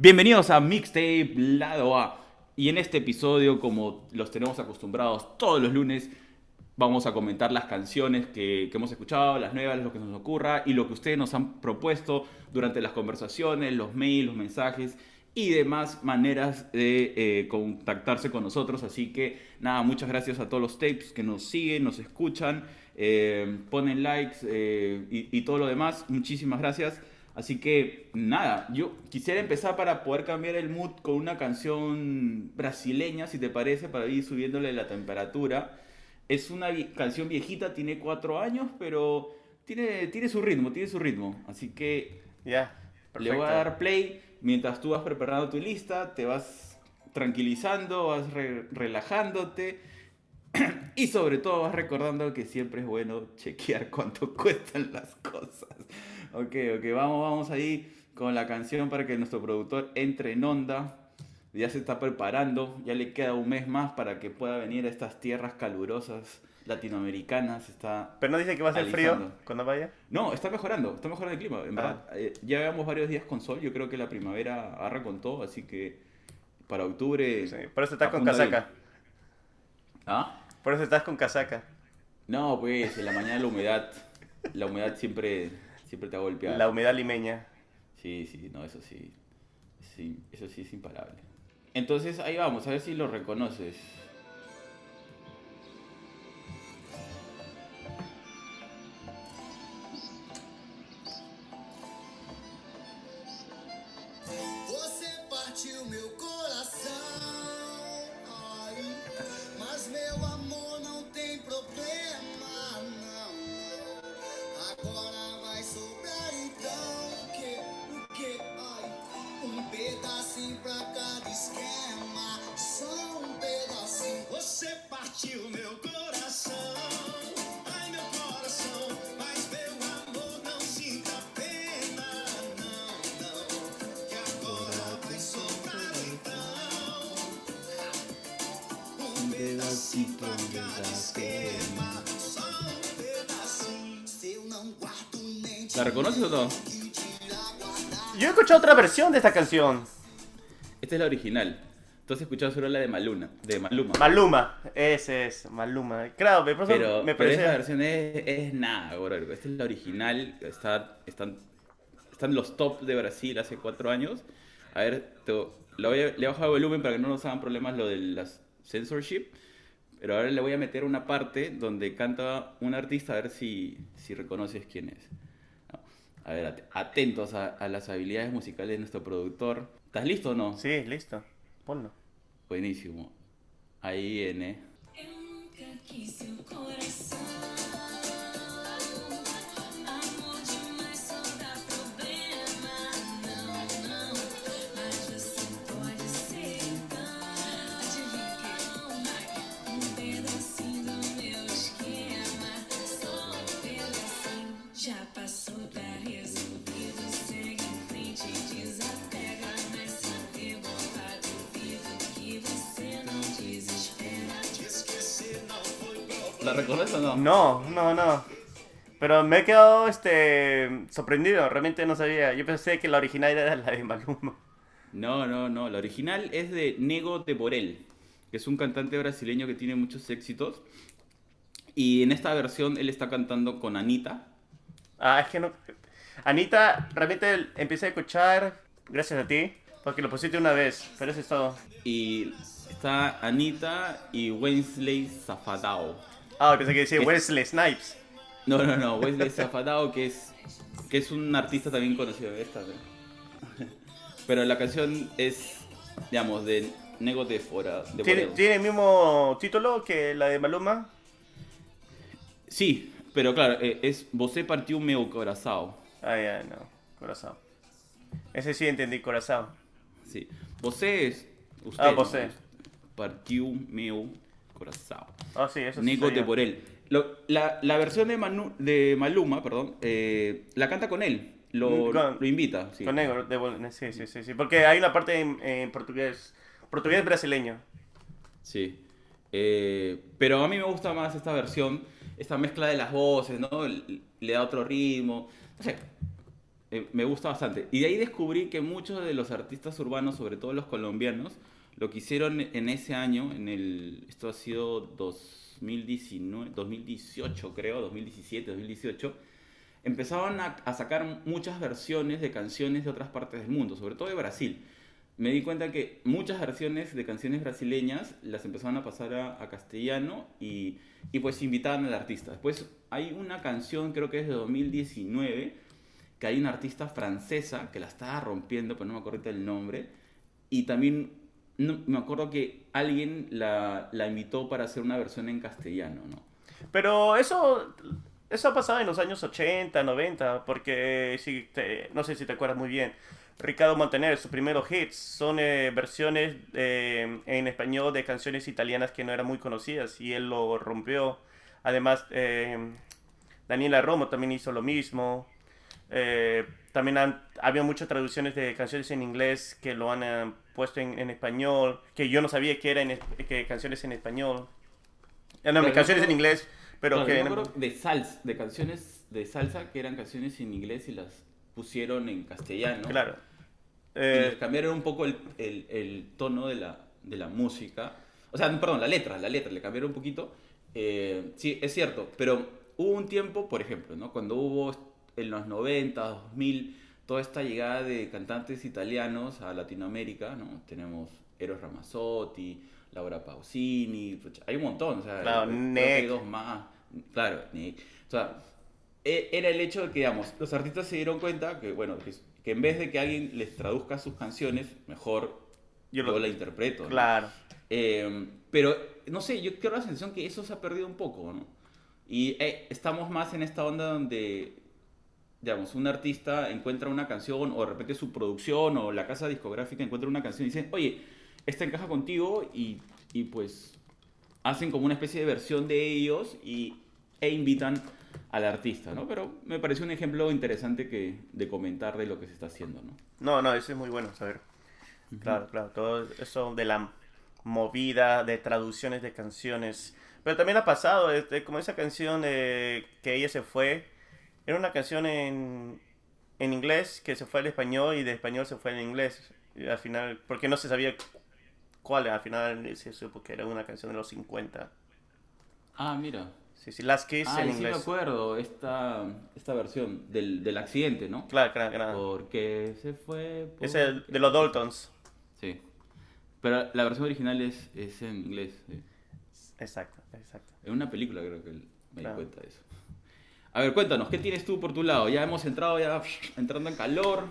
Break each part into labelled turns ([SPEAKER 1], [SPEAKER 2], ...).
[SPEAKER 1] Bienvenidos a Mixtape Lado A. Y en este episodio, como los tenemos acostumbrados todos los lunes, vamos a comentar las canciones que, hemos escuchado, las nuevas, lo que nos ocurra y lo que ustedes nos han propuesto durante las conversaciones, los mails, los mensajes y demás maneras de eh, contactarse con nosotros. Así que nada, muchas gracias a todos los tapes que nos siguen, nos escuchan, eh, ponen likes eh, y todo lo demás. Muchísimas gracias. Así que nada, yo quisiera empezar para poder cambiar el mood con una canción brasileña, si te parece, para ir subiéndole la temperatura. Es una canción viejita, tiene cuatro años, pero tiene, tiene su ritmo, tiene su ritmo. Así que
[SPEAKER 2] Ya.
[SPEAKER 1] le voy a dar play mientras tú vas preparando tu lista, te vas tranquilizando, vas re- relajándote y sobre todo vas recordando que siempre es bueno chequear cuánto cuestan las cosas. Ok, ok, vamos, vamos ahí con la canción para que nuestro productor entre en onda. Ya se está preparando, ya le queda un mes más para que pueda venir a estas tierras calurosas latinoamericanas. Está
[SPEAKER 2] Pero no dice que va a ser frío cuando vaya.
[SPEAKER 1] no, está mejorando, está mejorando el clima. En
[SPEAKER 2] Ah.
[SPEAKER 1] eh, ya llevamos varios días con sol. Yo creo que la primavera agarra con todo, así que para octubre.
[SPEAKER 2] Sí, por eso estás con casaca.
[SPEAKER 1] ¿Ah?
[SPEAKER 2] Por eso estás con casaca.
[SPEAKER 1] No, pues en la mañana la humedad. La humedad siempre, siempre te va a golpear.
[SPEAKER 2] La humedad limeña.
[SPEAKER 1] Sí, sí, no, eso sí. sí. Eso sí es imparable. Entonces ahí vamos, a ver si lo reconoces.
[SPEAKER 3] Vai sobrar então um pedacito pra cada esquema, só um pedacinho. Se eu não guardo nem
[SPEAKER 1] ¿La reconoces o no?
[SPEAKER 2] Yo he escuchado otra versión de esta canción.
[SPEAKER 1] Esta es la original. Tú has escuchado solo la de Maluna, de Maluma.
[SPEAKER 2] Maluma. Ese es, Maluma. Claro, me, por eso
[SPEAKER 1] Pero,
[SPEAKER 2] me
[SPEAKER 1] pero
[SPEAKER 2] parece.
[SPEAKER 1] esta versión es, es nada, bro. Esta es la original. Está, están, están los top de Brasil hace cuatro años. A ver, te, lo voy a- le he bajado el volumen para que no nos hagan problemas lo de las censorship. Pero ahora le voy a meter una parte donde canta un artista a ver si, si reconoces quién es. No. A ver, at- atentos a, a las habilidades musicales de nuestro productor. ¿Estás listo o no?
[SPEAKER 2] Sí, listo. Ponlo.
[SPEAKER 1] Buenísimo. Ahí viene.
[SPEAKER 4] Nunca. Problema.
[SPEAKER 1] ¿La reconoces o no?
[SPEAKER 2] No, no, no. Pero me he quedado este sorprendido. Realmente no sabía. Yo pensé que la original era la de Maluma.
[SPEAKER 1] No, no, no. La original es de Nego de Borel, que es un cantante brasileño que tiene muchos éxitos. Y en esta versión él está cantando con Anita.
[SPEAKER 2] Ah, es que no. Anita, realmente empecé a escuchar gracias a ti. Porque lo pusiste una vez. Pero eso es todo.
[SPEAKER 1] Y está Anita y Wesley Zafadao.
[SPEAKER 2] Ah, pensé que decía. Wesley Snipes.
[SPEAKER 1] No, no, no. Wesley Zafadao, que es, que es un artista también conocido de esta. ¿no? Pero la canción es, digamos, de Nego de, Fora, de
[SPEAKER 2] ¿Tiene,
[SPEAKER 1] Borel.
[SPEAKER 2] ¿Tiene el mismo título que la de Maluma?
[SPEAKER 1] Sí, pero claro, eh, es Você partiu meu coração.
[SPEAKER 2] Ah, ya, no. Corazón. Ese sí entendí, corazón.
[SPEAKER 1] Sí. Você es usted.
[SPEAKER 2] Ah,
[SPEAKER 1] ¿no?
[SPEAKER 2] você.
[SPEAKER 1] Partiu meu coração.
[SPEAKER 2] Ah, sí, eso sí. Soy
[SPEAKER 1] de. Borel. Lo- la, la versión de, Manu- de Maluma, perdón, eh, la canta con él. Lo,
[SPEAKER 2] Mm, con-
[SPEAKER 1] lo invita. Sí.
[SPEAKER 2] Con negro, de sí, sí, sí, sí. Porque hay una parte en, en portugués. Portugués brasileño.
[SPEAKER 1] Sí. Eh, pero a mí me gusta más esta versión, esta mezcla de las voces, ¿no? Le le da otro ritmo. No sé. eh, me gusta bastante. Y de ahí descubrí que muchos de los artistas urbanos, sobre todo los colombianos, lo que hicieron en ese año, en el, esto ha sido 2019, 2018 creo, 2017, 2018, empezaban a, a sacar muchas versiones de canciones de otras partes del mundo, sobre todo de Brasil. Me di cuenta que muchas versiones de canciones brasileñas las empezaban a pasar a, a castellano y, y pues invitaban al artista. Después hay una canción, creo que es de 2019, que hay una artista francesa que la estaba rompiendo, pero no me acuerdo el nombre, y también no- me acuerdo que alguien la, la invitó para hacer una versión en castellano, ¿no?
[SPEAKER 2] Pero eso, eso ha pasado en los años 80, 90, porque si te- no sé si te acuerdas muy bien, Ricardo Montaner, sus primeros hits son eh, versiones eh, en español de canciones italianas que no eran muy conocidas y él lo rompió. Además, eh, Daniela Romo también hizo lo mismo. También había muchas traducciones de canciones en inglés que lo han puesto en, en español, que yo no sabía que eran que canciones en español. Eh, no,
[SPEAKER 1] Claro,
[SPEAKER 2] canciones en inglés, pero
[SPEAKER 1] Claro,
[SPEAKER 2] que...
[SPEAKER 1] yo me de salsa, de canciones de salsa que eran canciones en inglés y las pusieron en castellano.
[SPEAKER 2] Claro. Eh,
[SPEAKER 1] cambiaron un poco el, el- el tono de la, de la música. O sea, perdón, la letra, la letra, le cambiaron un poquito. Eh, sí, es cierto, pero hubo un tiempo, por ejemplo, ¿no? cuando hubo en los 90, 2000, toda esta llegada de cantantes italianos a Latinoamérica, ¿no? Tenemos Eros Ramazzotti, Laura Pausini, hay un montón, o sea,
[SPEAKER 2] Claro,
[SPEAKER 1] hay dos más, claro, Nick. O sea, e- era el hecho de que, digamos, los artistas se dieron cuenta que, bueno, que, que en vez de que alguien les traduzca sus canciones, mejor
[SPEAKER 2] Yo
[SPEAKER 1] la interpreto. ¿no?
[SPEAKER 2] claro.
[SPEAKER 1] Eh, pero, no sé, yo creo la sensación que eso se ha perdido un poco, ¿no? Y eh, estamos más en esta onda donde, digamos, un artista encuentra una canción o de repente su producción o la casa discográfica encuentra una canción y dice, oye, esta encaja contigo y, y pues hacen como una especie de versión de ellos y, e invitan al artista, ¿no? Pero me pareció un ejemplo interesante que, de comentar de lo que se está haciendo, ¿no?
[SPEAKER 2] No, no, eso es muy bueno saber. Claro, claro, todo eso de la movida de traducciones de canciones. Pero también ha pasado, este, como esa canción de que ella se fue, era una canción en, en inglés que se fue al español y de español se fue al inglés. Y al final, porque no se sabía cuál, al final se supo que era una canción de los 50.
[SPEAKER 1] Ah, mira.
[SPEAKER 2] Sí, sí, Last Kiss
[SPEAKER 1] Ah,
[SPEAKER 2] en
[SPEAKER 1] sí me
[SPEAKER 2] inglés.
[SPEAKER 1] acuerdo, esta, esta versión del, del accidente, ¿no?
[SPEAKER 2] Claro, claro, claro.
[SPEAKER 1] Porque se fue...
[SPEAKER 2] Es el de los Daltons.
[SPEAKER 1] Sí. Pero la versión original es, es en inglés. sí.
[SPEAKER 2] Exacto, exacto.
[SPEAKER 1] En una película creo que me
[SPEAKER 2] Claro.
[SPEAKER 1] di cuenta de eso. A ver, cuéntanos, ¿qué tienes tú por tu lado? Ya hemos entrado, ya entrando en calor.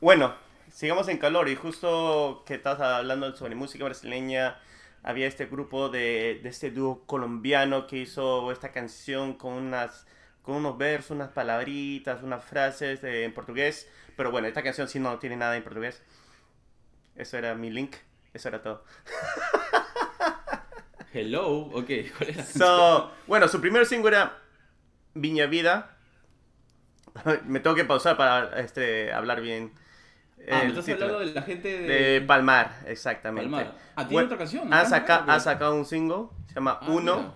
[SPEAKER 2] Bueno, sigamos en calor y justo que estás hablando sobre música brasileña, había este grupo de, de este dúo colombiano que hizo esta canción con unas con unos versos, unas palabritas, unas frases de- en portugués, pero bueno, esta canción sí no tiene nada en portugués. Eso era mi link, eso era todo.
[SPEAKER 1] Hello, ok, ¿cuál es la
[SPEAKER 2] So, bueno, su primer single era Viña Vida. Me tengo que pausar para este, hablar bien.
[SPEAKER 1] Ah, me estás
[SPEAKER 2] título.
[SPEAKER 1] hablando de la gente de...
[SPEAKER 2] De Palmar, exactamente.
[SPEAKER 1] Palmar. Ah, tiene
[SPEAKER 2] Bueno,
[SPEAKER 1] otra canción.
[SPEAKER 2] Ha, saca- ha sacado un single, se llama
[SPEAKER 1] Ah,
[SPEAKER 2] Uno.
[SPEAKER 1] mira.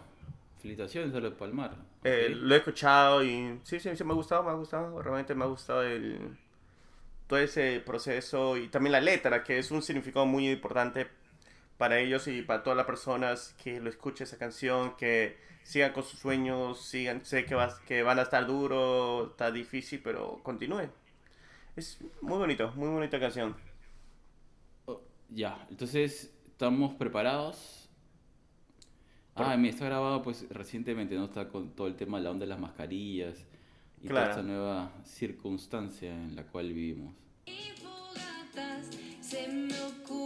[SPEAKER 1] Felicitaciones a los de Palmar.
[SPEAKER 2] Eh, lo he escuchado y sí, sí, sí, me ha gustado, me ha gustado. Realmente me ha gustado el, todo ese proceso y también la letra, que es un significado muy importante para ellos y para todas las personas que lo escuchen esa canción, que sigan con sus sueños, sigan, sé que, vas, que van a estar duro, está difícil, pero continúen. Es muy bonito, muy bonita canción.
[SPEAKER 1] Oh, ya, entonces, ¿estamos preparados? Ah, mira, está grabado pues recientemente, ¿no? Está con todo el tema de la onda de las mascarillas y
[SPEAKER 2] Claro.
[SPEAKER 1] toda esta nueva circunstancia en la cual vivimos.
[SPEAKER 4] Y fogatas, se me ocurrió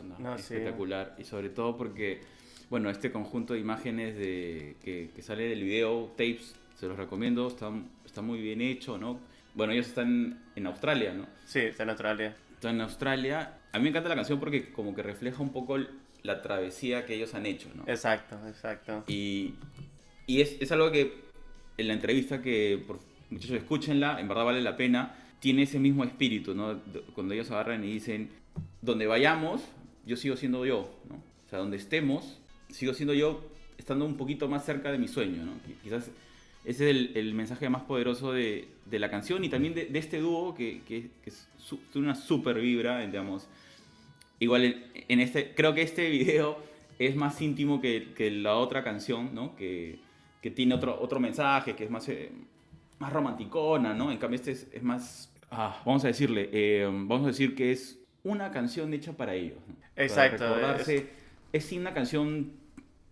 [SPEAKER 4] ¿no?
[SPEAKER 2] Sí.
[SPEAKER 1] Espectacular. Y sobre todo porque, bueno, este conjunto de imágenes de, que, que sale del video, tapes, se los recomiendo, está, está muy bien hecho, ¿no? Bueno, ellos están en Australia, ¿no?
[SPEAKER 2] Sí, está en Australia.
[SPEAKER 1] Están en Australia. A mí me encanta la canción porque como que refleja un poco la travesía que ellos han hecho, ¿no?
[SPEAKER 2] Exacto, exacto.
[SPEAKER 1] Y, y es, es algo que en la entrevista que, por, muchachos, escúchenla, en verdad vale la pena, tiene ese mismo espíritu, ¿no? Cuando ellos agarran y dicen, donde vayamos, yo sigo siendo yo, ¿no? O sea, donde estemos, sigo siendo yo, estando un poquito más cerca de mi sueño, Quizás ese es el, mensaje más poderoso de, de la canción y también de, de este dúo que, que, que es una super vibra, digamos. Igual en, este, creo que este video es más íntimo que, que la otra canción, ¿no? Que, tiene otro, otro mensaje, que es más, eh, más romanticona, ¿no? En cambio este es, es más, ah, vamos a decirle, eh, vamos a decir que es una canción hecha para ellos. ¿no? Para
[SPEAKER 2] Exacto,
[SPEAKER 1] recordarse. Es, una canción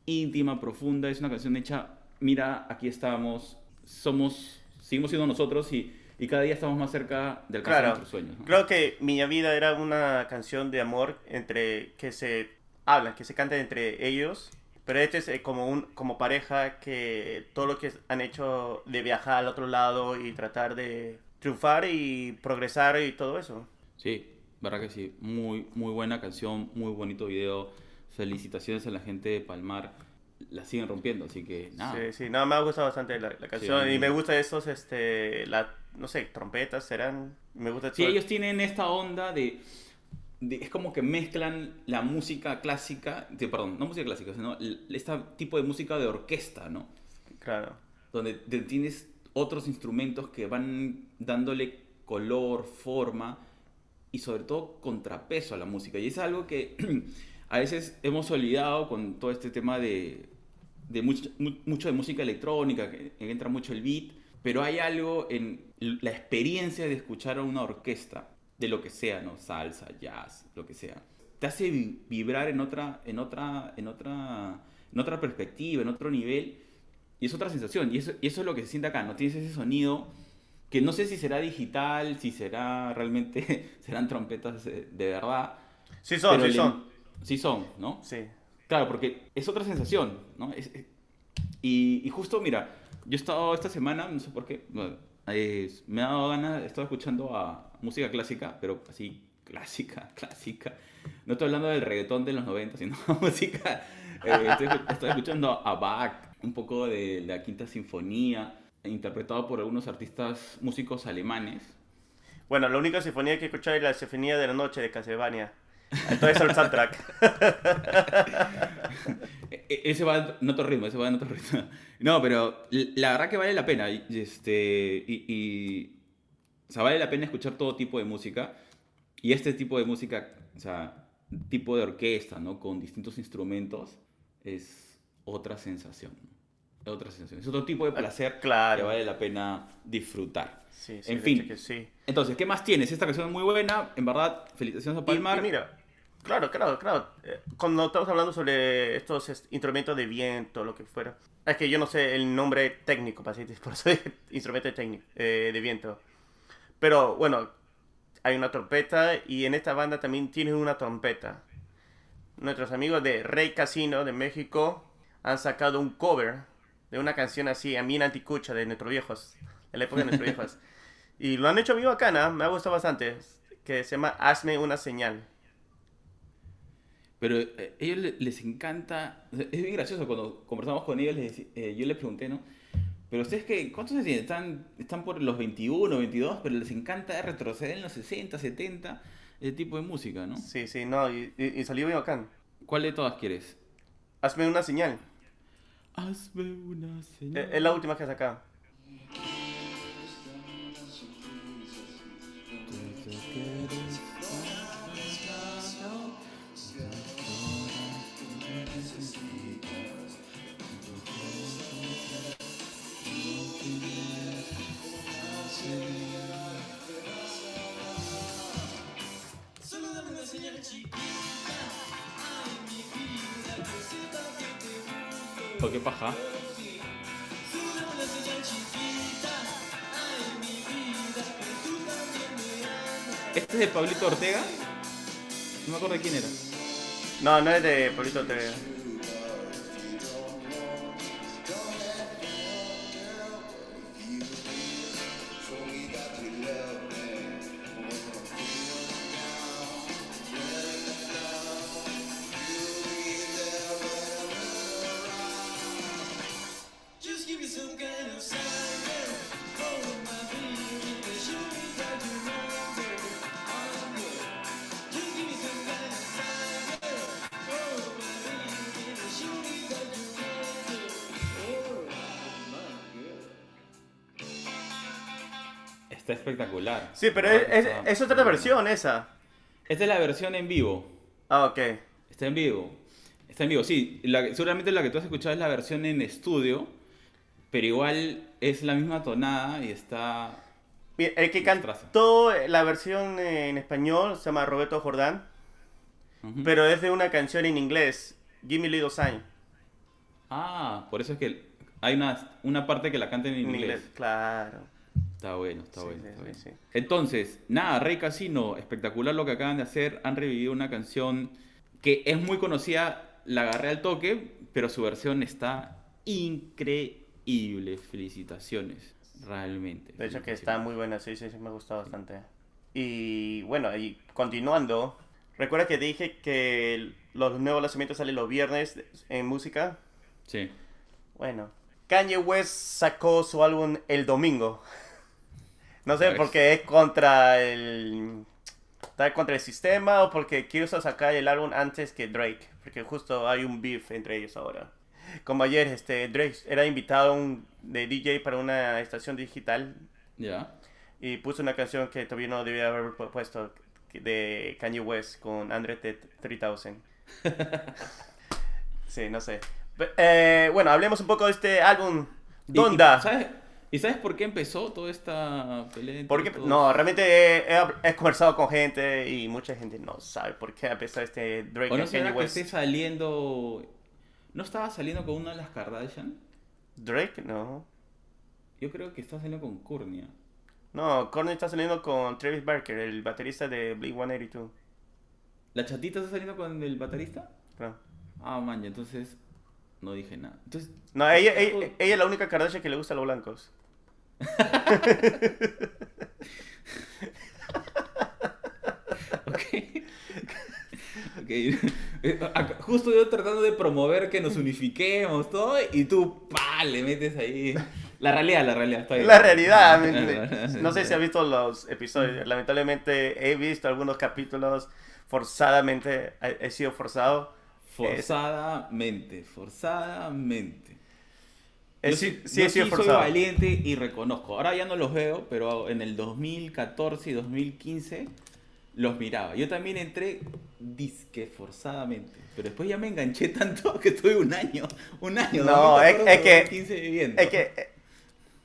[SPEAKER 1] íntima, profunda, es una canción hecha, mira, aquí estamos, somos, seguimos siendo nosotros y, y cada día estamos más cerca de alcanzar
[SPEAKER 2] Claro.
[SPEAKER 1] nuestros sueños. ¿no?
[SPEAKER 2] Creo que Miña Vida era una canción de amor entre que se hablan, que se canta entre ellos. Pero este es eh, como un como pareja que todo lo que han hecho de viajar al otro lado y tratar de triunfar y progresar y todo eso.
[SPEAKER 1] Sí, verdad que sí. Muy, muy buena canción, muy bonito video. Felicitaciones a la gente de Palmar. La siguen rompiendo, así que nada.
[SPEAKER 2] Sí, sí, no, me ha gustado bastante la, la canción
[SPEAKER 1] Sí.
[SPEAKER 2] y me gusta estos, este, la, no sé, trompetas serán, me gusta
[SPEAKER 1] Sí,
[SPEAKER 2] todo-
[SPEAKER 1] ellos tienen esta onda de, de- Es como que mezclan la música clásica. de- perdón, no música clásica, sino este tipo de música de orquesta, ¿no?
[SPEAKER 2] Claro,
[SPEAKER 1] donde tienes otros instrumentos que van dándole color, forma y sobre todo contrapeso a la música. Y es algo que a veces hemos olvidado con todo este tema de, de mucho, mu- mucho de música electrónica, que entra mucho el beat, pero hay algo en la experiencia de escuchar a una orquesta, de lo que sea, ¿no? Salsa, jazz, lo que sea. Te hace vi- vibrar en otra, en otra, en otra, en otra perspectiva, en otro nivel. Y es otra sensación. Y eso, y eso es lo que se siente acá. No tienes ese sonido que no sé si será digital, si será realmente, serán trompetas de, de verdad.
[SPEAKER 2] sí son, sí son,
[SPEAKER 1] Sí son, ¿no?
[SPEAKER 2] sí,
[SPEAKER 1] Claro, porque es otra sensación, ¿no? Es- es- y, y justo, mira, yo he estado esta semana, no sé por qué, eh, me ha dado ganas, he estado escuchando a música clásica, pero así, clásica, clásica. No estoy hablando del reggaetón de los 90, sino música. eh, estoy, estoy escuchando a Bach, un poco de la Quinta Sinfonía, interpretado por algunos artistas músicos alemanes.
[SPEAKER 2] Bueno, la única sinfonía que he escuchado es la Sinfonía de la Noche de Castlevania. Entonces el soundtrack.
[SPEAKER 1] E- e- Ese va en otro ritmo, ese va en otro ritmo. No, pero la verdad que vale la pena. y- Este, y, y- o sea, vale la pena escuchar todo tipo de música. Y este tipo de música, o sea, tipo de orquesta, ¿no? Con distintos instrumentos, es otra sensación. Otra sensación. Es otro tipo de placer que
[SPEAKER 2] claro.
[SPEAKER 1] vale la pena disfrutar.
[SPEAKER 2] Sí, sí,
[SPEAKER 1] En fin.
[SPEAKER 2] que sí.
[SPEAKER 1] Entonces, ¿qué más tienes? Esta canción es muy buena. En verdad, felicitaciones a Palmar.
[SPEAKER 2] Y, mira, claro, claro, claro. eh, Cuando estamos hablando sobre estos est- instrumentos de viento, lo que fuera. Es que yo no sé el nombre técnico, para por eso dije instrumento técnico eh, de viento. Pero bueno, hay una trompeta y en esta banda también tienen una trompeta. Nuestros amigos de Rey Casino de México han sacado un cover de una canción así, a mí anticucha de nuestros viejos, de la época de nuestros viejos. Y lo han hecho muy bacana, me ha gustado bastante, que se llama Hazme una señal.
[SPEAKER 1] Pero eh, ellos le- les encanta, es bien gracioso cuando conversamos con ellos, les eh, yo les pregunté, ¿no? Pero ustedes que, ¿cuántos años tienen? Están, están por los 21, 22, pero les encanta retroceder en los 60, 70, ese tipo de música, ¿no?
[SPEAKER 2] Sí, sí, no, y, y- y salió bien bacán.
[SPEAKER 1] ¿Cuál de todas quieres?
[SPEAKER 2] Hazme una señal.
[SPEAKER 1] Hazme una
[SPEAKER 2] Eh,
[SPEAKER 1] señal.
[SPEAKER 2] Es la última que ha
[SPEAKER 1] qué paja? ¿Este es de Pablito Ortega? No me acuerdo de quién era.
[SPEAKER 2] No, no es de Polito Ortega. Sí, pero
[SPEAKER 1] Ah,
[SPEAKER 2] es, es-
[SPEAKER 1] está
[SPEAKER 2] es otra versión esa.
[SPEAKER 1] Esta es la versión en vivo.
[SPEAKER 2] Ah, ok.
[SPEAKER 1] Está en vivo. Está en vivo, sí. La- seguramente la que tú has escuchado es la versión en estudio, pero igual es la misma tonada y está...
[SPEAKER 2] Mira, El que cantó la versión en español se llama Roberto Jordán, pero es de una canción en inglés, Give Me Little Sign.
[SPEAKER 1] Ah, por eso es que hay una, una parte que la cantan en
[SPEAKER 2] En
[SPEAKER 1] inglés.
[SPEAKER 2] inglés, claro.
[SPEAKER 1] Está bueno, está
[SPEAKER 2] Sí,
[SPEAKER 1] bueno. está
[SPEAKER 2] sí, sí.
[SPEAKER 1] Entonces, nada, Rey Casino, espectacular lo que acaban de hacer. Han revivido una canción que es muy conocida, la agarré al toque, pero su versión está increíble. Felicitaciones, realmente.
[SPEAKER 2] De hecho que está muy buena, sí, sí, sí, me gustó bastante. Y bueno, y continuando, recuerda que dije que los nuevos lanzamientos salen los viernes en música.
[SPEAKER 1] Sí.
[SPEAKER 2] Bueno, Kanye West sacó su álbum el domingo. No sé
[SPEAKER 1] ¿Sabes?
[SPEAKER 2] por qué es contra el. Está contra el sistema o porque quiso sacar el álbum antes que Drake. Porque justo hay un beef entre ellos ahora. Como ayer, este, Drake era invitado un- de DJ para una estación digital
[SPEAKER 1] Ya.
[SPEAKER 2] y puso una canción que todavía no debía haber pu- puesto de Kanye West con Andre Th- 3000. sí, no sé. Eh, bueno, hablemos un poco de este álbum. Donda.
[SPEAKER 1] ¿sabes, ¿Y sabes por qué empezó toda esta pelea?
[SPEAKER 2] Porque,
[SPEAKER 1] todos?
[SPEAKER 2] no, realmente he, he- he conversado con gente y mucha gente no sabe por qué de este Drake
[SPEAKER 1] ¿O no
[SPEAKER 2] Kanye
[SPEAKER 1] que esté saliendo... ¿No estaba saliendo con una de las Kardashian?
[SPEAKER 2] Drake, no.
[SPEAKER 1] Yo creo que está saliendo con Courtney.
[SPEAKER 2] No, Corny está saliendo con Travis Barker, el baterista de Blink-182.
[SPEAKER 1] ¿La chatita está saliendo con el baterista?
[SPEAKER 2] creo.
[SPEAKER 1] Ah, man, entonces no dije nada. Entonces,
[SPEAKER 2] No, ella, ella, ella es la única Kardashian que le gusta a los blancos.
[SPEAKER 1] ok. ok. Eh, Justo yo tratando de promover que nos unifiquemos, todo, y tú, pa, le metes ahí. La realidad, la realidad.
[SPEAKER 2] La realidad,
[SPEAKER 1] realidad.
[SPEAKER 2] no sé si has visto los episodios. Lamentablemente he visto algunos capítulos forzadamente, he sido forzado.
[SPEAKER 1] Forzadamente, forzadamente.
[SPEAKER 2] Eh,
[SPEAKER 1] Yo
[SPEAKER 2] sí,
[SPEAKER 1] sí,
[SPEAKER 2] sí
[SPEAKER 1] yo
[SPEAKER 2] sido
[SPEAKER 1] sí soy valiente y reconozco. Ahora ya no los veo, pero en el 2014 y 2015 los miraba. Yo también entré disque forzadamente, pero después ya me enganché tanto que estuve un año, un año,
[SPEAKER 2] No, es-
[SPEAKER 1] 2014,
[SPEAKER 2] es que-
[SPEAKER 1] 2015 viviendo.
[SPEAKER 2] Es que eh,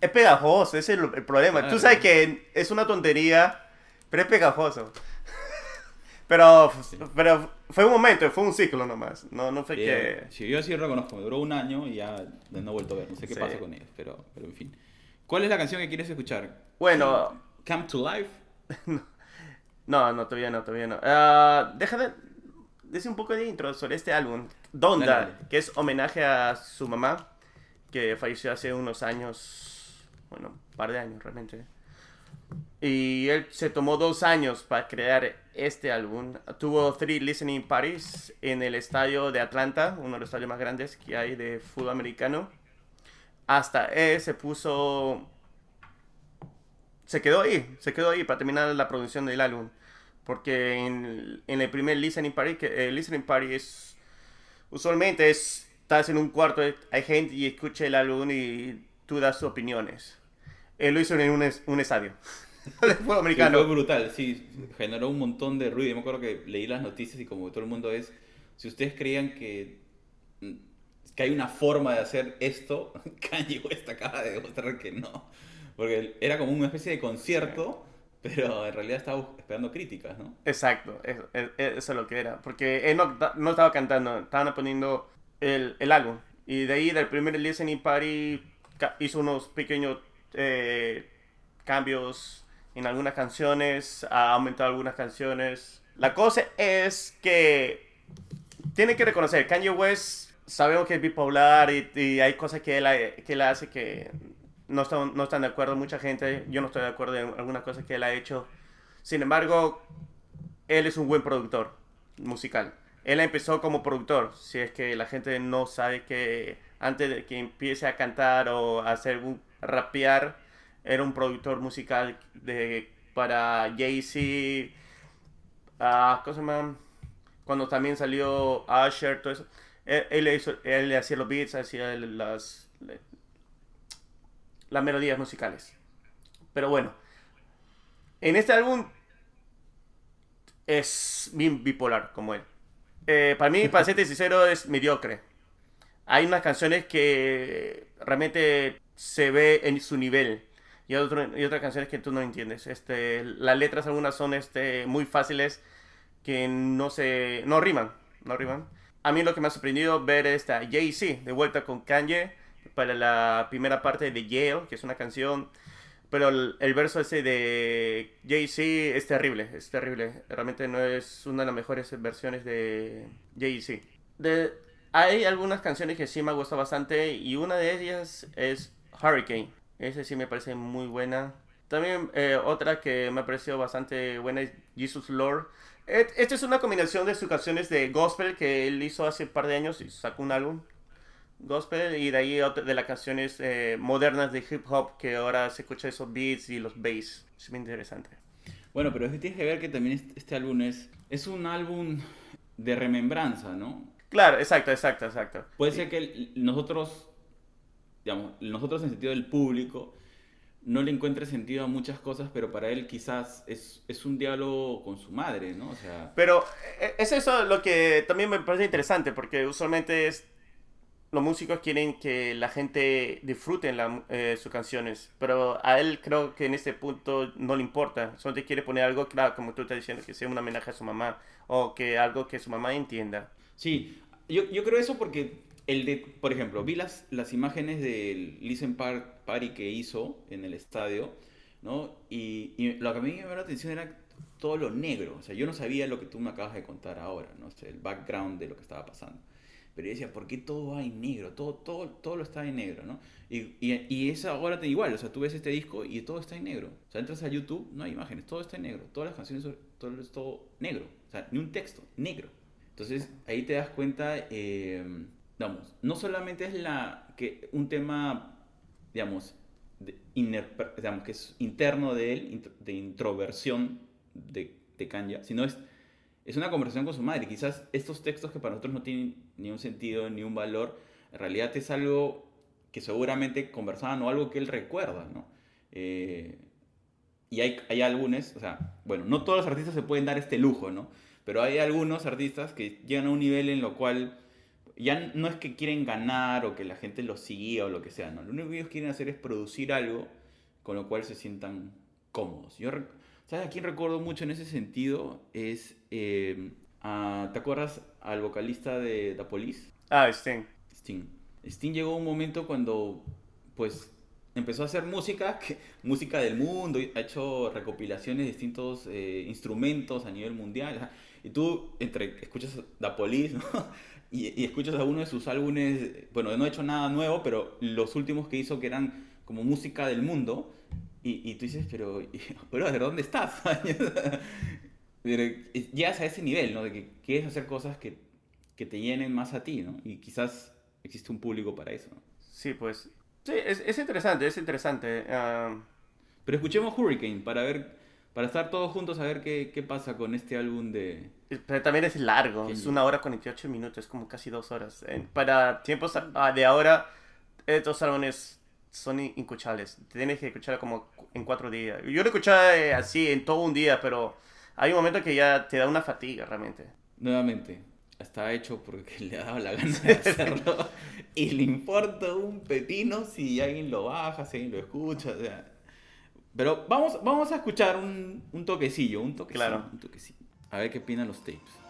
[SPEAKER 2] es pegajoso, ese es el, el problema. Tú
[SPEAKER 1] Claro.
[SPEAKER 2] sabes que es una tontería, pero es pegajoso. Pero, pero fue un momento, fue un ciclo nomás. No, no fue
[SPEAKER 1] Bien.
[SPEAKER 2] que...
[SPEAKER 1] Sí, yo sí reconozco, me duró un año y ya no he vuelto a ver, no sé qué
[SPEAKER 2] Sí.
[SPEAKER 1] pasa con ellos, pero, pero en fin. ¿Cuál es la canción que quieres escuchar?
[SPEAKER 2] Bueno,
[SPEAKER 1] Come to Life.
[SPEAKER 2] no, no, todavía no, todavía no. Ah, deja de decir un poco de intro sobre este álbum. Donda,
[SPEAKER 1] Dale, dale.
[SPEAKER 2] que es homenaje a su mamá, que falleció hace unos años, bueno, un par de años realmente. Y él se tomó dos años para crear este álbum. Tuvo three listening parties en el estadio de Atlanta, uno de los estadios más grandes que hay de fútbol americano. Hasta él se puso... Se quedó ahí, se quedó ahí para terminar la producción del álbum. Porque en, el primer listening party, que el listening party es... Usualmente es, estás en un cuarto, hay gente y escucha el álbum y tú das tus opiniones. Él lo hizo en un, es- un estadio. de fútbol
[SPEAKER 1] Sí,
[SPEAKER 2] americano.
[SPEAKER 1] fue brutal, sí, generó un montón de ruido. Yo me acuerdo que leí las noticias y como todo el mundo es, si ustedes creían que, mm, que hay una forma de hacer esto, Kanye West acaba de demostrar que no. Porque era como una especie de concierto, pero en realidad estaba esperando críticas, ¿no?
[SPEAKER 2] Exacto, eso, es- eso es lo que era. Porque él no, no estaba cantando, estaban poniendo el, el álbum. Y de ahí, del primer listening party, hizo unos pequeños eh, cambios en algunas canciones, ha aumentado algunas canciones. La cosa es que tiene que reconocer, Kanye West, sabemos que es bipolar y, y hay cosas que él, que él hace que no están, no están de acuerdo mucha gente. Yo no estoy de acuerdo en algunas cosas que él ha hecho. Sin embargo, él es un buen productor musical. Él empezó como productor. Si es que la gente no sabe que antes de que empiece a cantar o a hacer un rapear, era un productor musical de, para Jay-Z, ah, ¿cómo se llama? Cuando también salió Usher, todo eso. Él, él hizo- él le hacía los beats, hacía las, las melodías musicales. Pero bueno, En este álbum es bien bipolar como él. Eh, para mí, para ser sincero, es mediocre. Hay unas canciones que realmente se ve en su nivel y, otro- y otras canciones que tú no entiendes. Este, las letras algunas son este, muy fáciles que no se no riman, no riman. A mí lo que me ha sorprendido ver esta Jay-Z de vuelta con Kanye para la primera parte de Yale, que es una canción pero el, el verso ese de Jay-Z es terrible, es terrible. Realmente no es una de las mejores versiones de Jay-Z. Hay algunas canciones que sí me gustan bastante y una de ellas es Hurricane. Esa sí me parece muy buena. También eh, otra que me ha parecido bastante buena es Jesus Lord. Esta es una combinación de sus canciones de gospel que él hizo hace un par de años y sacó un álbum gospel y de ahí otra de las canciones eh, modernas de hip hop que ahora se escucha esos beats y los bass. Es muy interesante.
[SPEAKER 1] Bueno, pero es que tienes que ver que también este, álbum es, es un álbum de remembranza, ¿no?
[SPEAKER 2] Claro, exacto, exacto, exacto.
[SPEAKER 1] Puede ser que nosotros, digamos, nosotros en sentido del público, no le encuentre sentido a muchas cosas, pero para él quizás es, es un diálogo con su madre, ¿no? O sea,
[SPEAKER 2] Pero eh, es eso lo que también me parece interesante porque usualmente es los músicos quieren que la gente disfrute la- eh, sus canciones, pero a él creo que en este punto no le importa, solo te quiere poner algo, claro, como tú estás diciendo, que sea un homenaje a su mamá o que algo que su mamá entienda.
[SPEAKER 1] Sí, yo, yo creo eso porque el de, por ejemplo, vi las, las imágenes del Listen Party que hizo en el estadio, ¿no? Y, y lo que a mí me llamó la atención era todo lo negro. O sea, yo no sabía lo que tú me acabas de contar ahora, ¿no? O el background de lo que estaba pasando. Pero yo decía, ¿por qué todo va en negro? Todo, todo, todo lo está en negro, ¿no? Y, y, y es ahora igual, o sea, tú ves este disco y todo está en negro. O sea, entras a YouTube, no hay imágenes, todo está en negro. Todas las canciones, todo es todo negro. O sea, ni un texto, negro. Entonces ahí te das cuenta, eh, no solamente es la, que un tema, digamos, de digamos, que es interno de él, de introversión de, de Kanye, sino es, es una conversación con su madre. Quizás estos textos que para nosotros no tienen ni un sentido ni un valor, en realidad es algo que seguramente conversaban o algo que él recuerda, ¿no? Eh, y hay, hay algunos, o sea, bueno, no todos los artistas se pueden dar este lujo, ¿no? Pero hay algunos artistas que llegan a un nivel en lo cual ya no es que quieren ganar o que la gente los siga o lo que sea, ¿no? Lo único que ellos quieren hacer es producir algo con lo cual se sientan cómodos. Yo, ¿sabes a quién recuerdo mucho en ese sentido? Es, eh, a- ¿te acuerdas al vocalista de The Police?
[SPEAKER 2] Ah, Sting.
[SPEAKER 1] Sting. Sting llegó a un momento cuando, pues, empezó a hacer música, que- música del mundo, ha hecho recopilaciones de distintos eh, instrumentos a nivel mundial. Y tú, entre, escuchas The Police, ¿no? Y, y escuchas algunos de sus álbumes, bueno, no ha hecho nada nuevo, pero los últimos que hizo que eran como música del mundo, y, y tú dices, pero, brother, ¿dónde estás? Pero llegas a ese nivel, ¿no? De que quieres hacer cosas que, que te llenen más a ti, ¿no? Y quizás existe un público para eso, ¿no?
[SPEAKER 2] Sí, pues. Sí, es, es interesante, es interesante. ah,
[SPEAKER 1] Pero escuchemos Hurricane para ver, para estar todos juntos a ver qué, qué pasa con este álbum de...
[SPEAKER 2] pero también es largo, es una hora 48 minutos, es como casi dos horas. Eh, para tiempos de ahora, estos álbumes son incuchables. Tienes que escucharlo como en cuatro días. Yo lo escuchaba eh, así en todo un día, pero hay un momento que ya te da una fatiga realmente.
[SPEAKER 1] Nuevamente, está hecho porque le ha dado la gana de hacerlo y le importa un pepino si alguien lo baja, si alguien lo escucha, o sea... Pero vamos, vamos a escuchar un, un toquecillo, un toquecillo,
[SPEAKER 2] Claro.
[SPEAKER 1] un toquecillo. A ver qué opinan los tapes.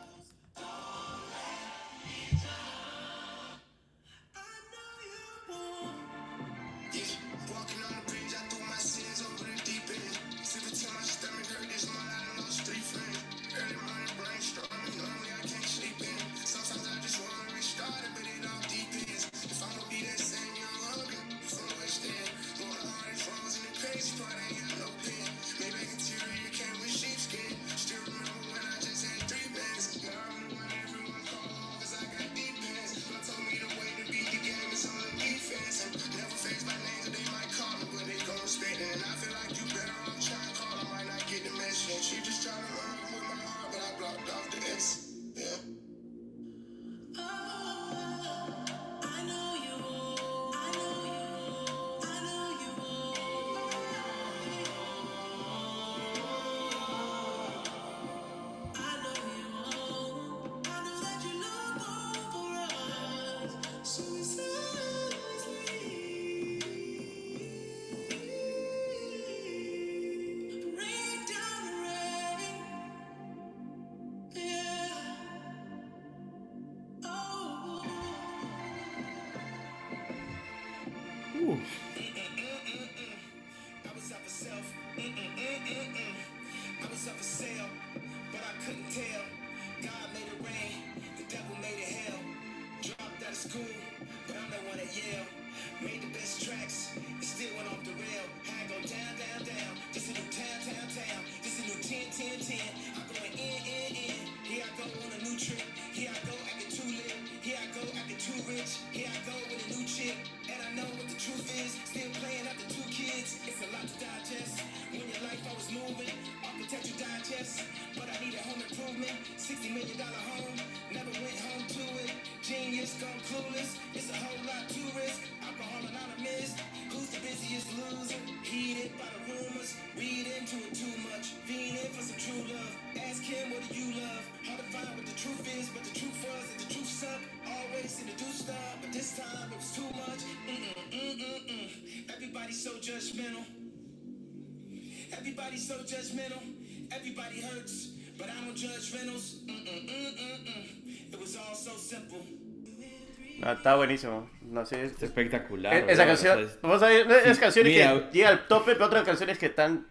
[SPEAKER 3] Do stuff, but this time it was too much. Mm-mm, mm-mm-mm. Everybody's so judgmental. Everybody's so judgmental. Everybody hurts, but I don't judge rentals. Mm-mm, mm-mm-mm. It was all so simple.
[SPEAKER 2] No, está buenísimo. No sé.
[SPEAKER 1] es espectacular.
[SPEAKER 2] E- Esa
[SPEAKER 1] bro,
[SPEAKER 2] canción,
[SPEAKER 1] o sea, es-
[SPEAKER 2] vos sabés, es
[SPEAKER 1] sí,
[SPEAKER 2] canciones
[SPEAKER 1] mira.
[SPEAKER 2] que llega al tope, pero otras canciones que están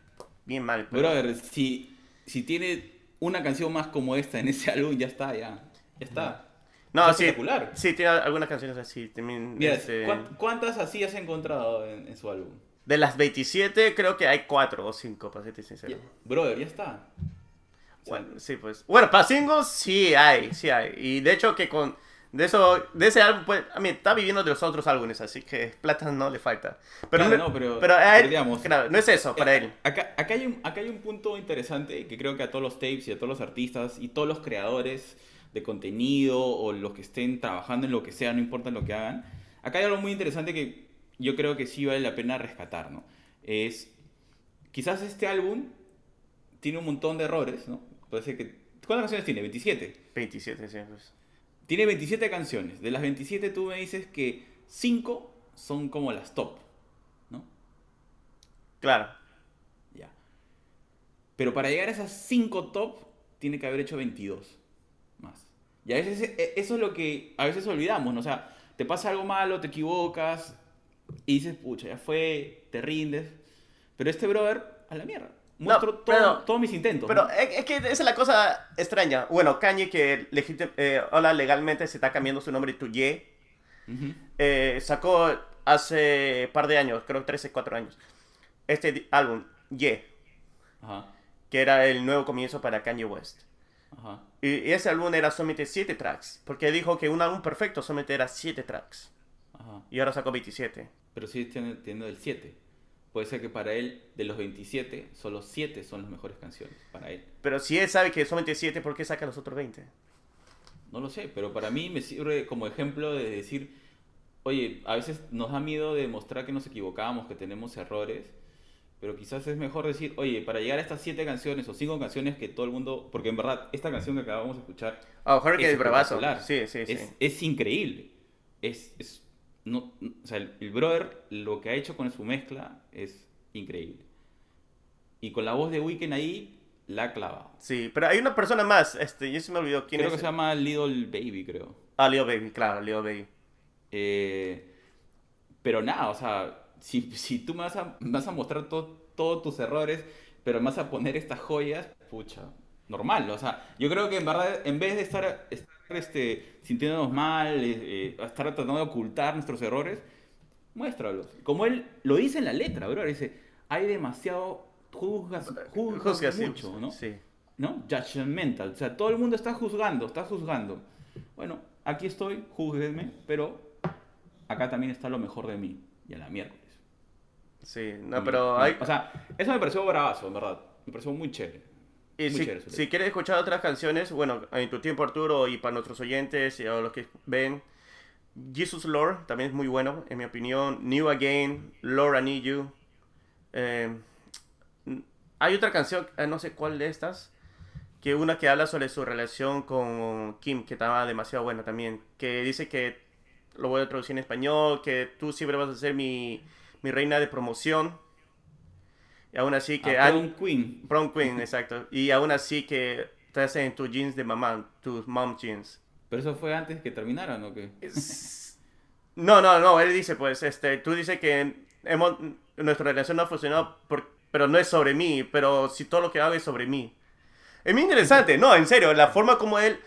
[SPEAKER 2] bien mal. pero-
[SPEAKER 1] Brother, si, si tiene una canción más como esta en ese álbum, ya está, ya. Ya está.
[SPEAKER 2] No,
[SPEAKER 1] es
[SPEAKER 2] sí,
[SPEAKER 1] espectacular.
[SPEAKER 2] sí, tiene algunas canciones así. También,
[SPEAKER 1] Mira,
[SPEAKER 2] este,
[SPEAKER 1] ¿cuán- ¿cuántas así has encontrado en, en su álbum?
[SPEAKER 2] de las 27, creo que hay 4 o 5, para serte sincero.
[SPEAKER 1] Brother, ya está.
[SPEAKER 2] Bueno, sí, pues. Bueno, para singles sí hay, sí hay. Y de hecho que con... De eso, de ese álbum, pues, a mí está viviendo de los otros álbumes, así que plata no le falta. Pero,
[SPEAKER 1] Claro,
[SPEAKER 2] no,
[SPEAKER 1] pero-
[SPEAKER 2] pero a él,
[SPEAKER 1] pero digamos-
[SPEAKER 2] claro, no es eso, para él.
[SPEAKER 1] Acá, acá, hay un, acá hay un punto interesante que creo que a todos los tapes y a todos los artistas y todos los creadores de contenido o los que estén trabajando en lo que sea, no importa lo que hagan, acá hay algo muy interesante que yo creo que sí vale la pena rescatar, ¿no? Es, quizás este álbum tiene un montón de errores, ¿no? Puede ser que... ¿Cuántas canciones tiene? 27.
[SPEAKER 2] 27, sí, pues.
[SPEAKER 1] Tiene 27 canciones. De las 27 tú me dices que 5 son como las top, ¿no?
[SPEAKER 2] Claro.
[SPEAKER 1] Ya. Pero para llegar a esas 5 top, tiene que haber hecho 22 más. Y a veces e- eso es lo que a veces olvidamos, ¿no? O sea, te pasa algo malo, te equivocas y dices, pucha, ya fue, te rindes. Pero este brother, a la mierda. Muestro
[SPEAKER 2] No,
[SPEAKER 1] todo-
[SPEAKER 2] pero-
[SPEAKER 1] todos mis intentos.
[SPEAKER 2] Pero
[SPEAKER 1] ¿no?
[SPEAKER 2] es que esa es la cosa extraña. Bueno, Kanye, que eh, ahora legalmente se está cambiando su nombre tu Ye,
[SPEAKER 1] Ujú.
[SPEAKER 2] eh, sacó hace par de años, creo 13, 4 años, este álbum, Ye, que era el nuevo comienzo para Kanye West.
[SPEAKER 1] Ajá.
[SPEAKER 2] Y, y ese álbum era solamente 7 tracks, porque dijo que un álbum perfecto solamente era 7 tracks.
[SPEAKER 1] Ajá.
[SPEAKER 2] Y ahora sacó 27.
[SPEAKER 1] Pero sigue tiene- teniendo el 7. Puede ser que para él, de los 27, solo 7 son las mejores canciones. Para él.
[SPEAKER 2] Pero si él sabe que solamente 7, ¿por qué saca los otros 20?
[SPEAKER 1] No lo sé, pero para mí me sirve como ejemplo de decir, oye, a veces nos da miedo demostrar que nos equivocamos, que tenemos errores, pero quizás es mejor decir, oye, para llegar a estas 7 canciones o 5 canciones que todo el mundo, porque en verdad esta canción que acabamos de escuchar
[SPEAKER 2] Oh, Hurricane es bravazo. Sí, sí, sí.
[SPEAKER 1] Es, es increíble. Es, es- no, o sea, el, el brother lo que ha hecho con su mezcla es increíble. Y con la voz de Weekend ahí, la ha clavado.
[SPEAKER 2] Sí, pero hay una persona más, este, yo se me olvidó quién
[SPEAKER 1] Creo
[SPEAKER 2] es.
[SPEAKER 1] que se llama Little Baby, creo.
[SPEAKER 2] Ah, Leo Baby, claro, Leo Baby.
[SPEAKER 1] Eh, pero nada, o sea, si, si tú me vas a, vas a mostrar to- todos tus errores, pero me vas a poner estas joyas, pucha, normal. O sea, yo creo que en verdad, en vez de estar, estar, este, sintiéndonos mal, eh, eh, estar tratando de ocultar nuestros errores, muéstralos. Como él lo dice en la letra, bro, dice, hay demasiado, juzgas, juzgas
[SPEAKER 2] Juzga, sí,
[SPEAKER 1] mucho, ¿no?
[SPEAKER 2] Sí.
[SPEAKER 1] ¿no? Judgmental. O sea, todo el mundo está juzgando, está juzgando. Bueno, aquí estoy, júzguenme, pero acá también está lo mejor de mí. Y a la miércoles.
[SPEAKER 2] Sí, no, pero hay...
[SPEAKER 1] O sea, eso me pareció bravazo, en verdad. Me pareció muy chévere.
[SPEAKER 2] Y
[SPEAKER 1] muy
[SPEAKER 2] si,
[SPEAKER 1] chévere
[SPEAKER 2] si quieres escuchar otras canciones, bueno, en tu tiempo Arturo y para nuestros oyentes y a los que ven, Jesus Lord también es muy bueno, en mi opinión. New Again, Lord I Need You. Eh, hay otra canción, eh, no sé cuál de estas, que una que habla sobre su relación con Kim, que estaba demasiado buena también, que dice que, lo voy a traducir en español, que tú siempre vas a ser mi, mi reina de promoción. Y aún así que...
[SPEAKER 1] Ah,
[SPEAKER 2] han-
[SPEAKER 1] Prom Queen.
[SPEAKER 2] Prom Queen, exacto. Y aún así que te hacen tus jeans de mamá, tus mom jeans.
[SPEAKER 1] Pero eso fue antes que terminaran, ¿o qué?
[SPEAKER 2] No, no, no, él dice, pues, este, tú dices que hemos, nuestra relación no ha funcionado, por- pero no es sobre mí, pero si todo lo que hago es sobre mí. Es muy interesante, no, en serio, la forma como él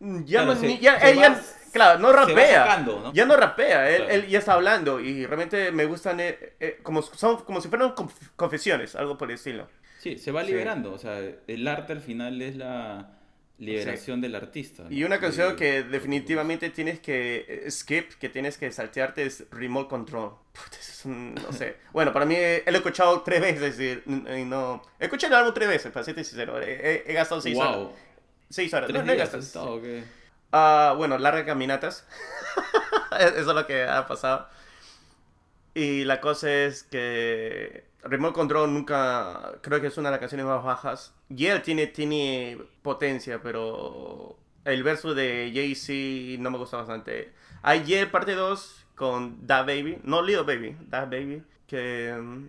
[SPEAKER 2] ya
[SPEAKER 1] Claro,
[SPEAKER 2] no, ni- ya, él ya- claro, no rapea,
[SPEAKER 1] sacando, ¿no?
[SPEAKER 2] ya no rapea, él,
[SPEAKER 1] Claro.
[SPEAKER 2] él ya está hablando y realmente me gustan eh, eh, como son como si fueran conf- confesiones, algo por el estilo.
[SPEAKER 1] Sí, se va
[SPEAKER 2] Sí.
[SPEAKER 1] liberando. O sea, el arte al final es la liberación del artista. ¿no?
[SPEAKER 2] Y una canción que definitivamente tienes que eh, skip, que tienes que saltearte es Remote Control. Puta, eso es un- no sé. Bueno, para mí eh, lo he escuchado tres veces y, y no... He escuchado el álbum tres veces, para serte sincero. He, he- gastado seis horas.
[SPEAKER 1] Wow.
[SPEAKER 2] Seis horas.
[SPEAKER 1] ¿Tres
[SPEAKER 2] No, no he
[SPEAKER 1] días
[SPEAKER 2] gastado. Ah, bueno, largas caminatas. Eso es lo que ha pasado. Y la cosa es que Remote Control nunca, creo que es una de las canciones más bajas. Y él tiene, tiene potencia, pero el verso de Jay-Z no me gusta bastante. Yell parte 2 con Da Baby, no Little Baby, Da Baby, que mm,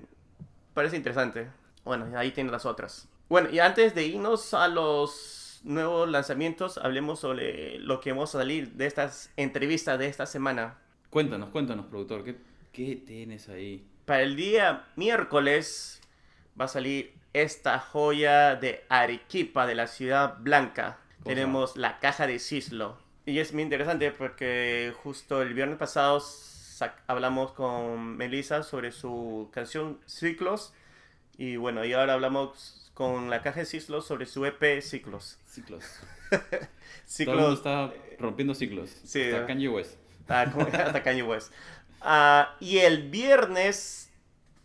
[SPEAKER 2] parece interesante. Bueno, ahí tiene las otras. Bueno, y antes de irnos a los nuevos lanzamientos, hablemos sobre lo que vamos a salir de estas entrevistas de esta semana.
[SPEAKER 1] Cuéntanos, cuéntanos, productor. ¿Qué, qué tienes ahí?
[SPEAKER 2] Para el día miércoles va a salir esta joya de Arequipa, de la ciudad blanca.
[SPEAKER 1] Cosa.
[SPEAKER 2] Tenemos la caja de Cislo. Y es muy interesante porque justo el viernes pasado hablamos con Melissa sobre su canción Ciclos. Y bueno, y ahora hablamos con la caja de Cislo sobre su EP Ciclos.
[SPEAKER 1] Ciclos. Todo el mundo
[SPEAKER 2] Ciclos
[SPEAKER 1] está rompiendo ciclos.
[SPEAKER 2] Sí,
[SPEAKER 1] Hasta. Kanye West.
[SPEAKER 2] Ah, hasta Kanye West. Ah, y el viernes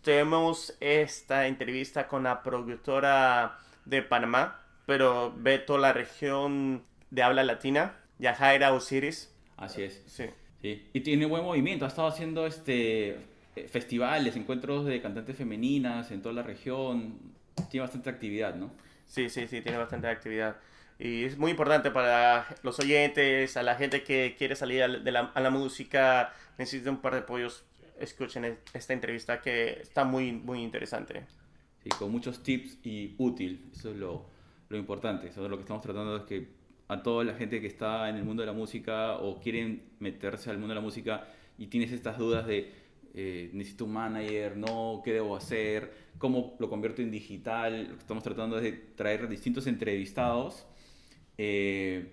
[SPEAKER 2] tenemos esta entrevista con la productora de Panamá, pero ve toda la región de habla latina, Yajaira Osiris.
[SPEAKER 1] Así es.
[SPEAKER 2] Sí.
[SPEAKER 1] Sí. Y tiene buen movimiento. Ha estado haciendo este festivales, encuentros de cantantes femeninas en toda la región. Tiene bastante actividad, ¿no?
[SPEAKER 2] Sí, sí, sí, tiene bastante actividad. Y es muy importante para los oyentes, a la gente que quiere salir la, a la música, necesita un par de apoyos. Escuchen e- esta entrevista que está muy, muy interesante.
[SPEAKER 1] Sí, con muchos tips y útil. Eso es lo, lo importante. Eso es lo que estamos tratando es que a toda la gente que está en el mundo de la música o quieren meterse al mundo de la música y tienes estas dudas de eh, necesito un manager, no, qué debo hacer, cómo lo convierto en digital. Lo que estamos tratando es de traer distintos entrevistados eh,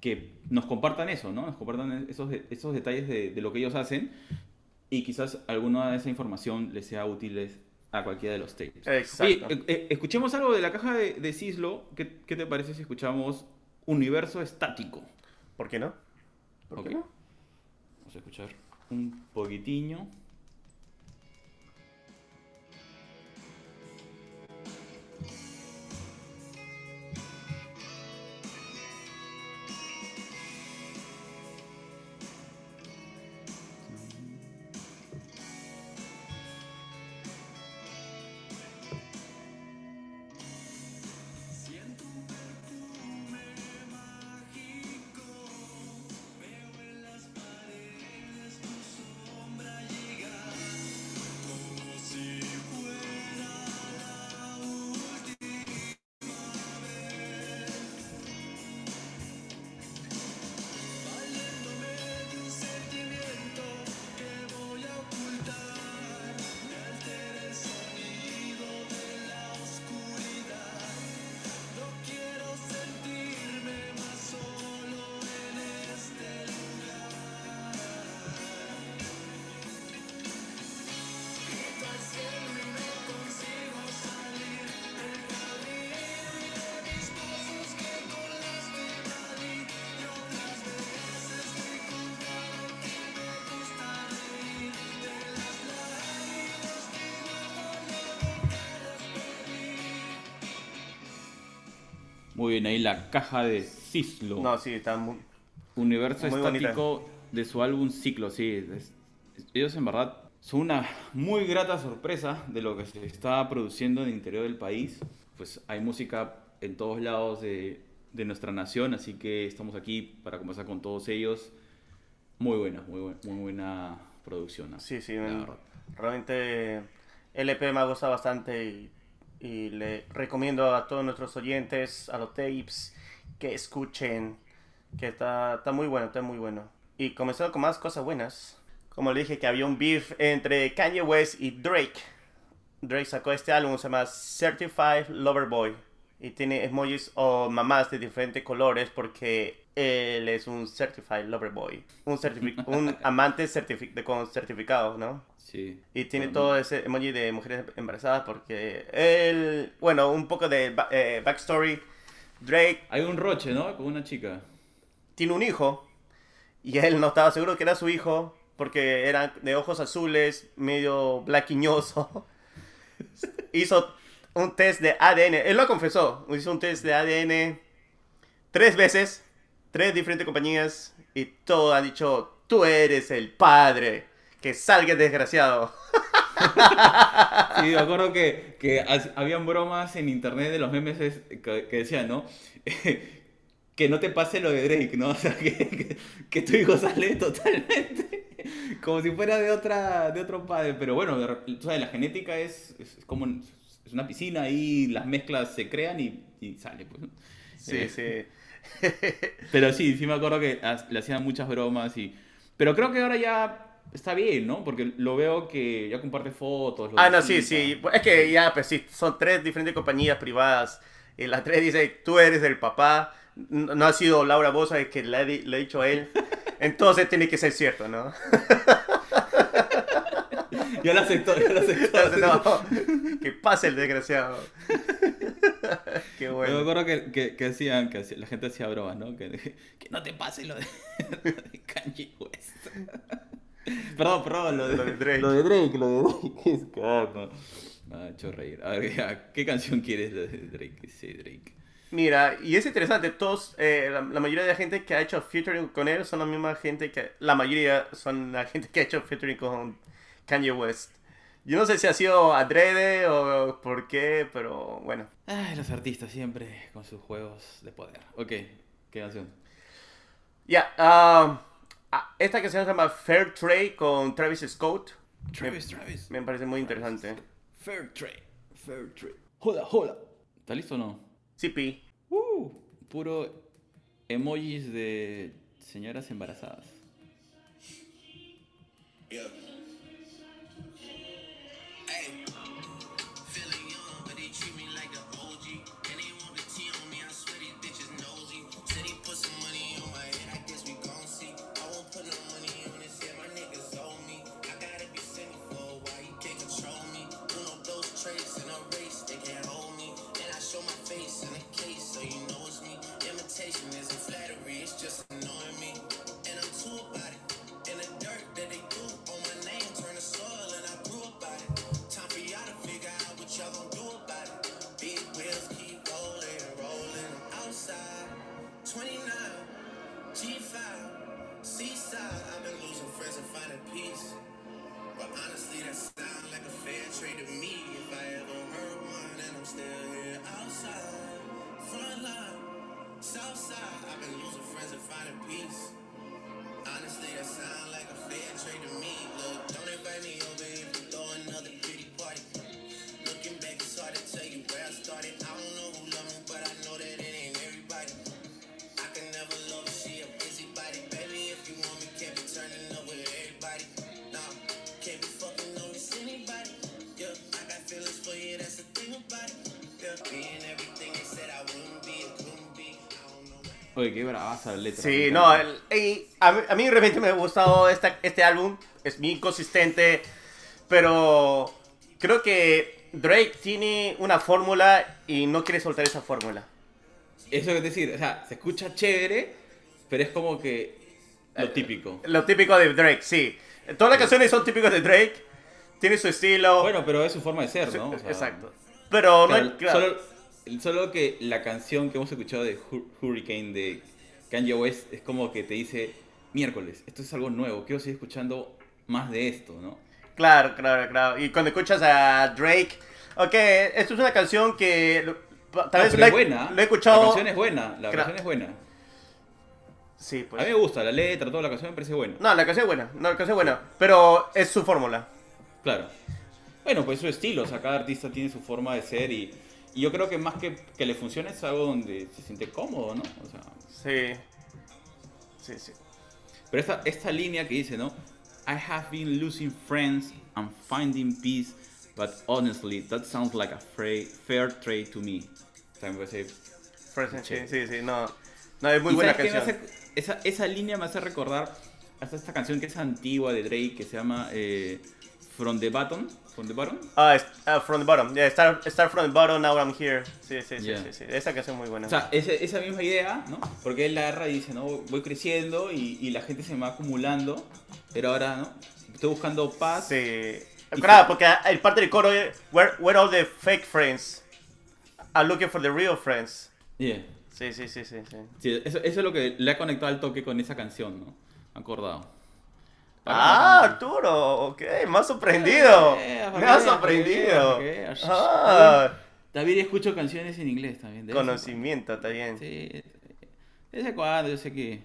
[SPEAKER 1] que nos compartan eso, ¿no? Nos compartan esos, esos detalles de, de lo que ellos hacen y quizás alguna de esa información les sea útil a cualquiera de los tapes.
[SPEAKER 2] Exacto.
[SPEAKER 1] Oye, eh, eh, escuchemos algo de la caja de, de Cislo. ¿Qué, qué te parece si escuchamos Universo Estático?
[SPEAKER 2] ¿Por qué no? ¿Por
[SPEAKER 1] Ok.
[SPEAKER 2] qué no?
[SPEAKER 1] Vamos a escuchar un poquitiño. Muy bien, ahí la caja de Cislo.
[SPEAKER 2] No, sí, está muy...
[SPEAKER 1] Universo
[SPEAKER 2] Muy bonita.
[SPEAKER 1] estático de su álbum Ciclo, sí. es- ellos en verdad son una muy grata sorpresa de lo que se está produciendo en el interior del país. Pues hay música en todos lados de, de nuestra nación, así que estamos aquí para conversar con todos ellos. Muy buena, muy, buen- muy buena producción.
[SPEAKER 2] Sí, sí,
[SPEAKER 1] La
[SPEAKER 2] realmente el EP me ha gustado bastante y, y le recomiendo a todos nuestros oyentes, a los tapes, que escuchen, que está, está muy bueno, está muy bueno. Y comenzando con más cosas buenas. Como le dije que había un beef entre Kanye West y Drake. Drake sacó este álbum, se llama Certified Lover Boy. Y tiene emojis o mamás de diferentes colores porque él es un Certified Lover Boy. Un, certifi- un amante certifi- de, con certificado, ¿no?
[SPEAKER 1] Sí.
[SPEAKER 2] Y tiene
[SPEAKER 1] Bueno,
[SPEAKER 2] todo ese emoji de mujeres embarazadas porque él, bueno, un poco de ba- eh, backstory. Drake
[SPEAKER 1] Hay un roche, ¿no? Con una chica.
[SPEAKER 2] tiene un hijo y él no estaba seguro que era su hijo porque era de ojos azules, medio blaquiñoso. Hizo un test de ADN, él lo confesó, hizo un test de ADN tres veces, tres diferentes compañías y todos han dicho, tú eres el padre, que salga desgraciado.
[SPEAKER 1] Sí, me acuerdo que, que ha- habían bromas en internet de los memes es- que, que decían, ¿no? que no te pase lo de Drake, ¿no? O sea, que, que, que tu hijo sale totalmente como si fuera de otra de otro padre. Pero bueno, tú sabes, la genética es, es como es una piscina y las mezclas se crean y, y sale, pues.
[SPEAKER 2] Sí,
[SPEAKER 1] Eh,
[SPEAKER 2] sí.
[SPEAKER 1] Pero sí, sí me acuerdo que le hacían muchas bromas y... Pero creo que ahora ya está bien, ¿no? Porque lo veo que ya comparte fotos.
[SPEAKER 2] Ah, no, sí, sí. Es que ya, pues sí, son tres diferentes compañías privadas. Y las tres dice, tú eres el papá. No no ha sido Laura Bosa el que le le ha dicho a él. Entonces tiene que ser cierto, ¿no?
[SPEAKER 1] Ya lo aceptó, ya lo aceptó.
[SPEAKER 2] No, que pase el desgraciado. Qué
[SPEAKER 1] Yo me
[SPEAKER 2] bueno.
[SPEAKER 1] acuerdo que, que, que hacían, que la gente hacía bromas, ¿no? Que, que no te pase lo de, lo de Kanye West. perdón, perdón, lo de,
[SPEAKER 2] Lo de Drake.
[SPEAKER 1] Lo de Drake, lo de Drake. Es. Ah, hecho reír. A ver, ya, ¿qué canción quieres de Drake? Sí, Drake.
[SPEAKER 2] Mira, y es interesante, todos, eh, la, la mayoría de la gente que ha hecho featuring con él son la misma gente que, la mayoría son la gente que ha hecho featuring con Kanye West. Yo no sé si ha sido adrede o por qué, pero bueno.
[SPEAKER 1] Ay, los artistas siempre con sus juegos de poder. Ok, ¿qué canción?
[SPEAKER 2] Ya, ah, ah, esta canción se llama Fair Trade con Travis Scott.
[SPEAKER 1] Travis, Travis.
[SPEAKER 2] Me parece muy interesante.
[SPEAKER 1] Fair trade, fair trade. Hola, hola. ¿Está listo o no?
[SPEAKER 2] CP.
[SPEAKER 1] Uh, puro emojis de señoras embarazadas.
[SPEAKER 3] Yeah.
[SPEAKER 1] Oye, qué bravaza letra.
[SPEAKER 2] Sí, no, el- y a, mí, a mí realmente me ha gustado esta, este álbum. Es muy consistente, pero creo que Drake tiene una fórmula y no quiere soltar esa fórmula.
[SPEAKER 1] Eso es decir, o sea, se escucha chévere, pero es como que lo típico.
[SPEAKER 2] Lo típico de Drake, sí. Todas las canciones son típicas de Drake. Tiene su estilo.
[SPEAKER 1] Bueno, pero es su forma de ser, ¿no? O sea,
[SPEAKER 2] Exacto. Pero no
[SPEAKER 1] claro,
[SPEAKER 2] hay- claro.
[SPEAKER 1] Solo, solo que la canción que hemos escuchado de Hur- Hurricane de Kanye West es como que te dice, miércoles, esto es algo nuevo, quiero seguir escuchando más de esto, ¿no?
[SPEAKER 2] Claro, claro, claro. Y cuando escuchas a Drake, ok, esto es una canción que tal vez he,
[SPEAKER 1] es buena.
[SPEAKER 2] lo he escuchado.
[SPEAKER 1] La canción es buena, la
[SPEAKER 2] Claro.
[SPEAKER 1] canción es buena.
[SPEAKER 2] Sí,
[SPEAKER 1] A
[SPEAKER 2] pues.
[SPEAKER 1] mí me gusta la letra, toda la canción me parece buena.
[SPEAKER 2] No, la canción es buena, no, la canción es buena, pero es su fórmula.
[SPEAKER 1] Claro. Bueno, pues su estilo, o sea, cada artista tiene su forma de ser y, y yo creo que más que que le funcione es algo donde se siente cómodo, ¿no? O sea,
[SPEAKER 2] Sí. Sí, sí.
[SPEAKER 1] Pero esta, esta línea que dice, ¿no? I have been losing friends and finding peace, but honestly, that sounds like a fair trade to me. O sea, me parece-
[SPEAKER 2] Sí, sí, sí, no. No, es muy
[SPEAKER 1] ¿Y
[SPEAKER 2] buena canción.
[SPEAKER 1] hace- esa, esa línea me hace recordar hasta esta canción que es antigua de Drake que se llama eh, From the Bottom. From the Bottom.
[SPEAKER 2] Ah, ah, From the Bottom. Yeah, start, start from the bottom, now I'm here. Sí, sí, sí,
[SPEAKER 1] Yeah.
[SPEAKER 2] sí, sí. Esa canción es muy buena.
[SPEAKER 1] O sea, ese- esa misma idea, ¿no? Porque él la agarra y dice, ¿no? Voy creciendo y, y la gente se me va acumulando, pero ahora, ¿no? Estoy buscando paz.
[SPEAKER 2] Sí. Claro,
[SPEAKER 1] que-
[SPEAKER 2] porque el parte del coro es where, where all the fake friends are looking for the real friends.
[SPEAKER 1] Yeah.
[SPEAKER 2] Sí, sí, sí, sí, sí.
[SPEAKER 1] Sí, eso, eso es lo que le ha conectado al toque con esa canción, ¿no? Acordado.
[SPEAKER 2] Ah, Arturo, ok, me has sorprendido.
[SPEAKER 1] Eh,
[SPEAKER 2] Me
[SPEAKER 1] para
[SPEAKER 2] has sorprendido. Ah,
[SPEAKER 1] David escucho canciones en inglés también.
[SPEAKER 2] conocimiento, está bien.
[SPEAKER 1] Sí. De vez en cuando, yo sé que.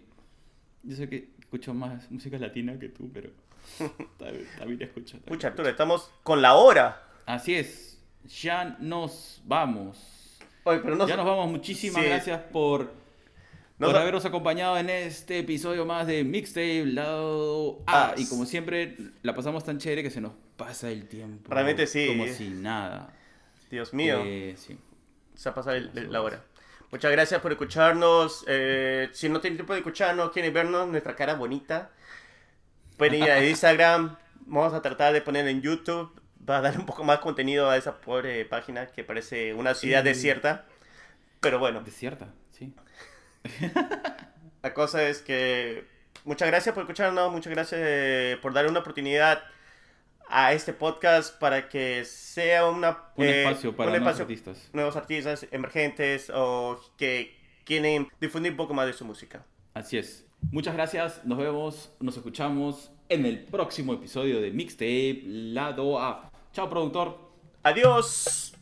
[SPEAKER 1] Yo sé que escucho más música latina que tú, pero. David, David escucha.
[SPEAKER 2] Escucha. Arturo, estamos con la hora.
[SPEAKER 1] Así es. Ya nos vamos.
[SPEAKER 2] Oye, pero no
[SPEAKER 1] Ya nos vamos. Muchísimas
[SPEAKER 2] Sí.
[SPEAKER 1] gracias por, por habernos acompañado en este episodio más de Mixtape Lado A.
[SPEAKER 2] Ah,
[SPEAKER 1] y como siempre, la pasamos tan chévere que se nos pasa el tiempo.
[SPEAKER 2] Realmente sí.
[SPEAKER 1] Como si nada.
[SPEAKER 2] Dios mío.
[SPEAKER 1] Eh, sí.
[SPEAKER 2] Se ha pasado el- el- la hora. Muchas gracias por escucharnos. Eh, si no tienen tiempo de escucharnos, quieren vernos, nuestra cara bonita, pueden ir a Instagram. Vamos a tratar de poner en YouTube. Va a dar un poco más contenido a esa pobre página que parece una ciudad
[SPEAKER 1] Sí.
[SPEAKER 2] desierta. Pero bueno,
[SPEAKER 1] Desierta, sí.
[SPEAKER 2] la cosa es que muchas gracias por escucharnos, muchas gracias eh, por darle una oportunidad a este podcast para que sea una,
[SPEAKER 1] Un
[SPEAKER 2] eh,
[SPEAKER 1] espacio para
[SPEAKER 2] un
[SPEAKER 1] nuevos
[SPEAKER 2] espacio
[SPEAKER 1] artistas.
[SPEAKER 2] nuevos artistas emergentes o que quieren difundir un poco más de su música.
[SPEAKER 1] Así es. Muchas gracias. Nos vemos, nos escuchamos en el próximo episodio de Mixtape Lado A. Chao, productor.
[SPEAKER 2] Adiós.